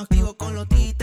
activo con los titos.